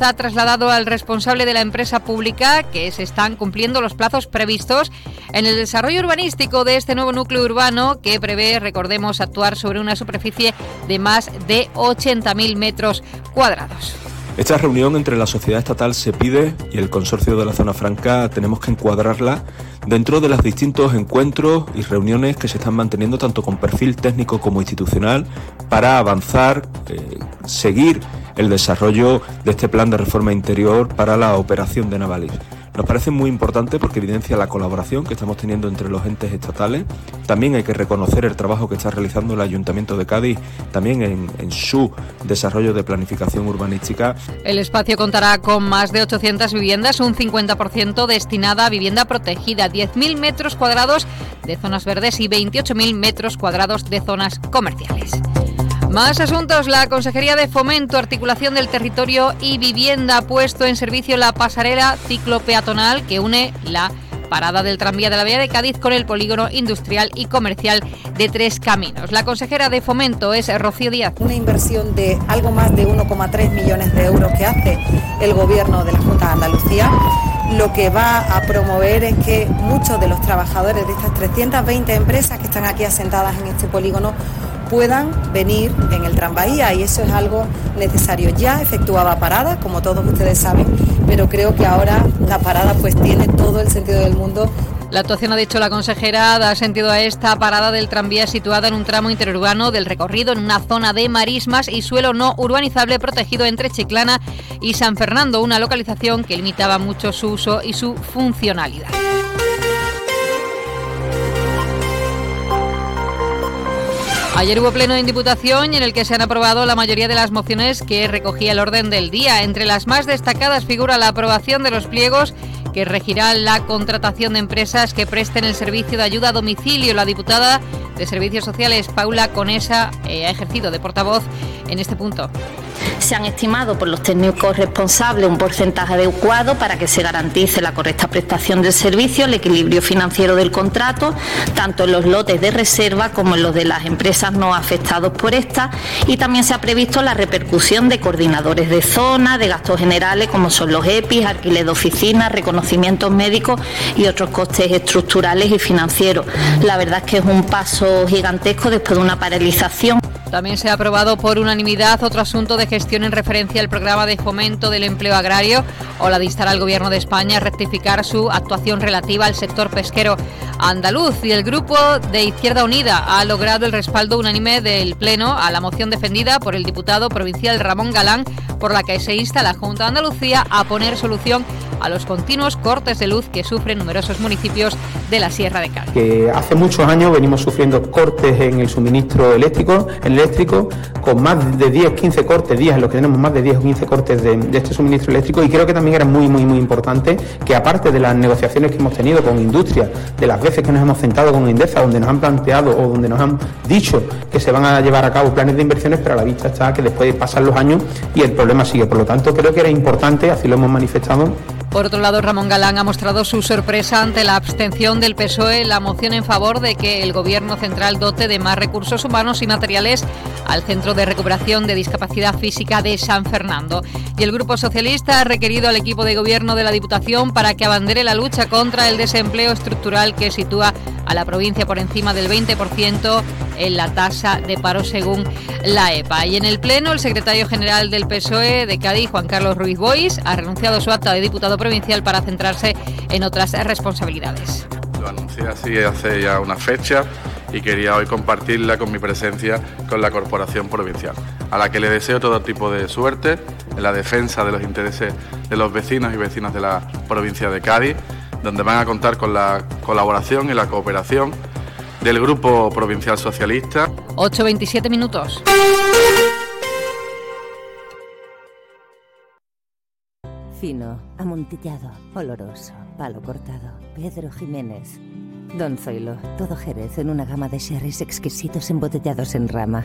ha trasladado al responsable de la empresa pública que se están cumpliendo los plazos previstos en el desarrollo urbanístico de este nuevo núcleo urbano que prevé, recordemos, actuar sobre una superficie de más de 80.000 metros cuadrados. Esta reunión entre la sociedad estatal se pide y el consorcio de la zona franca tenemos que encuadrarla dentro de los distintos encuentros y reuniones que se están manteniendo tanto con perfil técnico como institucional para avanzar, eh, seguir el desarrollo de este plan de reforma interior para la operación de Navalis. Nos parece muy importante porque evidencia la colaboración que estamos teniendo entre los entes estatales. También hay que reconocer el trabajo que está realizando el Ayuntamiento de Cádiz, también en, su desarrollo de planificación urbanística. El espacio contará con más de 800 viviendas, un 50% destinada a vivienda protegida, 10.000 metros cuadrados de zonas verdes y 28.000 metros cuadrados de zonas comerciales. Más asuntos. La Consejería de Fomento, Articulación del Territorio y Vivienda ha puesto en servicio la pasarela ciclopeatonal que une la parada del tranvía de la Vía de Cádiz con el polígono industrial y comercial de Tres Caminos. La consejera de Fomento es Rocío Díaz. Una inversión de algo más de 1,3 millones de euros que hace el Gobierno de la Junta de Andalucía lo que va a promover es que muchos de los trabajadores de estas 320 empresas que están aquí asentadas en este polígono puedan venir en el tranvía y eso es algo necesario. Ya efectuaba parada, como todos ustedes saben, pero creo que ahora la parada pues tiene todo el sentido del mundo la actuación, ha dicho la consejera, da sentido a esta parada del tranvía situada en un tramo interurbano del recorrido en una zona de marismas y suelo no urbanizable protegido entre Chiclana y San Fernando, una localización que limitaba mucho su uso y su funcionalidad. Ayer hubo pleno en Diputación en el que se han aprobado la mayoría de las mociones que recogía el orden del día. Entre las más destacadas figura la aprobación de los pliegos que regirá la contratación de empresas que presten el servicio de ayuda a domicilio. La diputada de Servicios Sociales, Paula Conesa, eh, ha ejercido de portavoz en este punto. Se han estimado por los técnicos responsables un porcentaje adecuado para que se garantice la correcta prestación del servicio, el equilibrio financiero del contrato, tanto en los lotes de reserva como en los de las empresas no afectados por esta. Y también se ha previsto la repercusión de coordinadores de zona, de gastos generales como son los EPIs, alquiler de oficinas, reconocimientos médicos y otros costes estructurales y financieros. La verdad es que es un paso gigantesco después de una paralización. También se ha aprobado por unanimidad otro asunto de gestión en referencia al programa de fomento del empleo agrario o la de instar al Gobierno de España a rectificar su actuación relativa al sector pesquero andaluz. Y el Grupo de Izquierda Unida ha logrado el respaldo unánime del Pleno a la moción defendida por el diputado provincial Ramón Galán, por la que se insta a la Junta de Andalucía a poner solución a los continuos cortes de luz que sufren numerosos municipios de la Sierra de Cádiz. Que hace muchos años venimos sufriendo cortes en el suministro eléctrico, eléctrico con más de 10, 15 cortes, días en los que tenemos más de 10 o 15 cortes de, de, este suministro eléctrico y creo que también era muy, muy, muy importante que aparte de las negociaciones que hemos tenido con industria, de las veces que nos hemos sentado con Indesa, donde nos han planteado o donde nos han dicho que se van a llevar a cabo planes de inversiones, pero a la vista está que después pasan los años y el problema sigue. Por lo tanto, creo que era importante, así lo hemos manifestado, por otro lado, Ramón Galán ha mostrado su sorpresa ante la abstención del PSOE en la moción en favor de que el Gobierno central dote de más recursos humanos y materiales al Centro de Recuperación de Discapacidad Física de San Fernando. Y el Grupo Socialista ha requerido al equipo de gobierno de la Diputación para que abandere la lucha contra el desempleo estructural que sitúa a la provincia por encima del 20% en la tasa de paro según la EPA. Y en el Pleno, el secretario general del PSOE de Cádiz, Juan Carlos Ruiz Bois, ha renunciado a su acta de diputado provincial para centrarse en otras responsabilidades. Lo anuncié así hace ya una fecha y quería hoy compartirla con mi presencia con la Corporación Provincial, a la que le deseo todo tipo de suerte en la defensa de los intereses de los vecinos y vecinas de la provincia de Cádiz donde van a contar con la colaboración y la cooperación del Grupo Provincial Socialista. 8.27 minutos. Fino, amontillado, oloroso, palo cortado. Pedro Jiménez. Don Zoilo, todo Jerez en una gama de sherries exquisitos embotellados en rama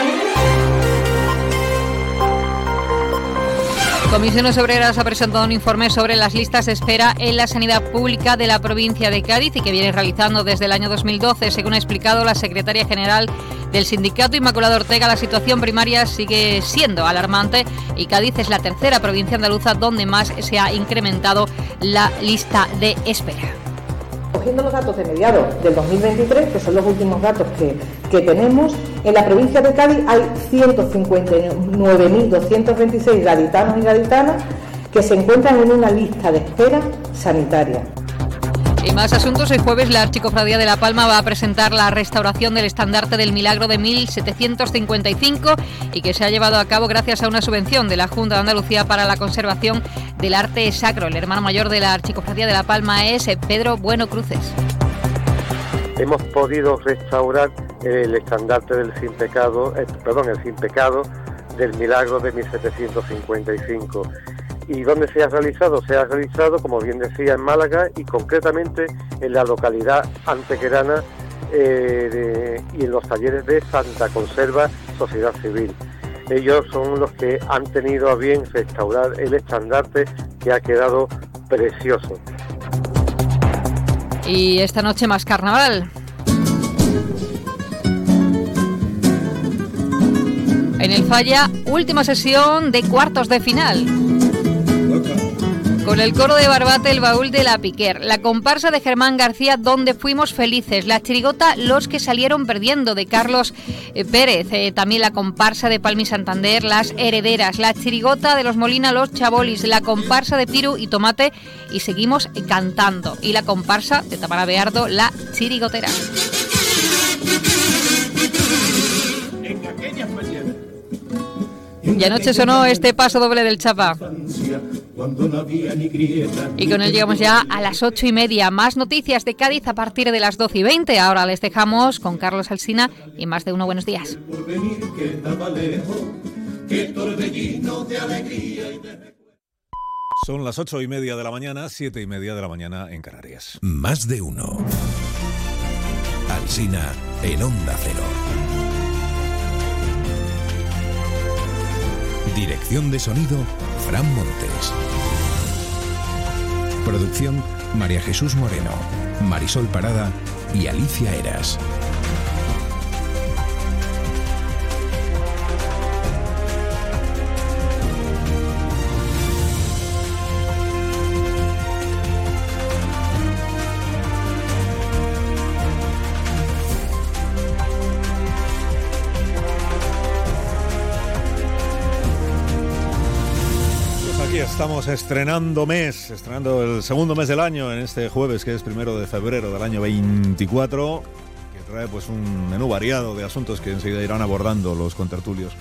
Comisiones Obreras ha presentado un informe sobre las listas de espera en la sanidad pública de la provincia de Cádiz y que viene realizando desde el año 2012. Según ha explicado la secretaria general del sindicato Inmaculado Ortega, la situación primaria sigue siendo alarmante y Cádiz es la tercera provincia andaluza donde más se ha incrementado la lista de espera. Cogiendo los datos de mediados del 2023, que son los últimos datos que, que tenemos, en la provincia de Cádiz hay 159.226 gaditanos y gaditanas que se encuentran en una lista de espera sanitaria. Y más asuntos. El jueves la Archicofradía de La Palma va a presentar la restauración del estandarte del milagro de 1755 y que se ha llevado a cabo gracias a una subvención de la Junta de Andalucía para la conservación del arte sacro. El hermano mayor de la Archicofradía de La Palma es Pedro Bueno Cruces. Hemos podido restaurar el estandarte del sin pecado, eh, perdón, el sin pecado del milagro de 1755 ¿Y dónde se ha realizado? Se ha realizado, como bien decía, en Málaga y concretamente en la localidad antequerana eh, y en los talleres de Santa Conserva Sociedad Civil. Ellos son los que han tenido a bien restaurar el estandarte que ha quedado precioso. Y esta noche más carnaval. En el Falla, última sesión de cuartos de final. Con el coro de Barbate, el baúl de la Piquer, la comparsa de Germán García, donde fuimos felices, la chirigota Los que salieron perdiendo de Carlos eh, Pérez, eh, también la comparsa de Palmi Santander, Las Herederas, la chirigota de los Molina, Los Chabolis, la comparsa de Piru y Tomate, y seguimos cantando, y la comparsa de Tamara Beardo, La Chirigotera. Y anoche sonó este paso doble del Chapa. Y con él llegamos ya a las ocho y media. Más noticias de Cádiz a partir de las doce y veinte. Ahora les dejamos con Carlos Alsina y más de uno. Buenos días. Son las ocho y media de la mañana, siete y media de la mañana en Canarias. Más de uno. Alsina en Onda Cero. Dirección de sonido, Fran Montes. Producción, María Jesús Moreno, Marisol Parada y Alicia Eras. Estamos estrenando mes, estrenando el segundo mes del año en este jueves que es primero de febrero del año 24, que trae pues un menú variado de asuntos que enseguida irán abordando los contertulios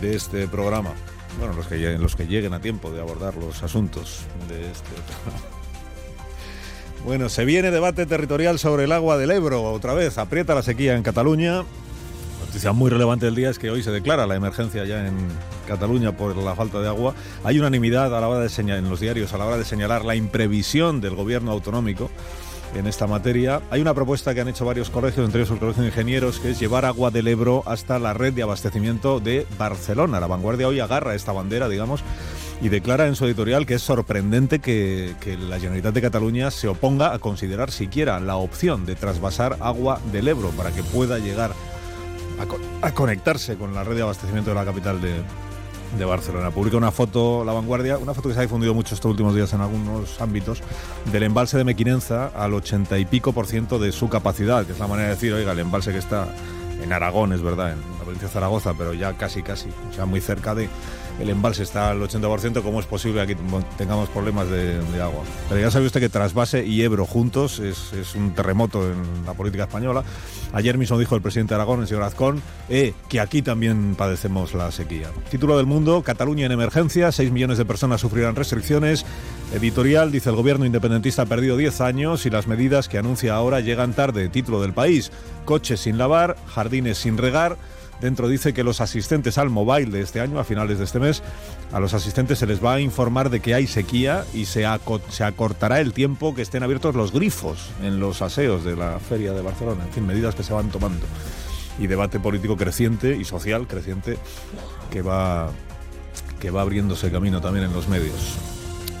de este programa. Bueno, los que, los que lleguen a tiempo de abordar los asuntos de este programa. Bueno, se viene debate territorial sobre el agua del Ebro. Otra vez, aprieta la sequía en Cataluña noticia muy relevante del día es que hoy se declara la emergencia ya en Cataluña por la falta de agua. Hay unanimidad a la hora de señalar, en los diarios a la hora de señalar la imprevisión del gobierno autonómico en esta materia. Hay una propuesta que han hecho varios colegios, entre ellos el Colegio de Ingenieros, que es llevar agua del Ebro hasta la red de abastecimiento de Barcelona. La vanguardia hoy agarra esta bandera, digamos, y declara en su editorial que es sorprendente que, que, la Generalitat de Cataluña se oponga a considerar siquiera la opción de trasvasar agua del Ebro para que pueda llegar a, conectarse con la red de abastecimiento de la capital de, de Barcelona. Publica una foto, La Vanguardia, una foto que se ha difundido mucho estos últimos días en algunos ámbitos, del embalse de Mequinenza al ochenta y pico por ciento de su capacidad, que es la manera de decir, oiga, el embalse que está en Aragón, es verdad, en la provincia de Zaragoza, pero ya casi, casi, o sea, muy cerca de, el embalse está al 80%, ¿cómo es posible que aquí tengamos problemas de, agua? Pero ya sabe usted que Trasvase y Ebro juntos es, un terremoto en la política española. Ayer mismo dijo el presidente de Aragón, el señor Azcón, eh, que aquí también padecemos la sequía. Título del mundo, Cataluña en emergencia, 6 millones de personas sufrirán restricciones. Editorial, dice el gobierno independentista ha perdido 10 años y las medidas que anuncia ahora llegan tarde. Título del país, coches sin lavar, jardines sin regar. Dentro dice que los asistentes al mobile de este año, a finales de este mes, a los asistentes se les va a informar de que hay sequía y se, se acortará el tiempo que estén abiertos los grifos en los aseos de la Feria de Barcelona. En fin, medidas que se van tomando. Y debate político creciente y social creciente que va que va abriéndose camino también en los medios.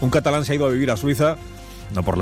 Un catalán se ha ido a vivir a Suiza, no por la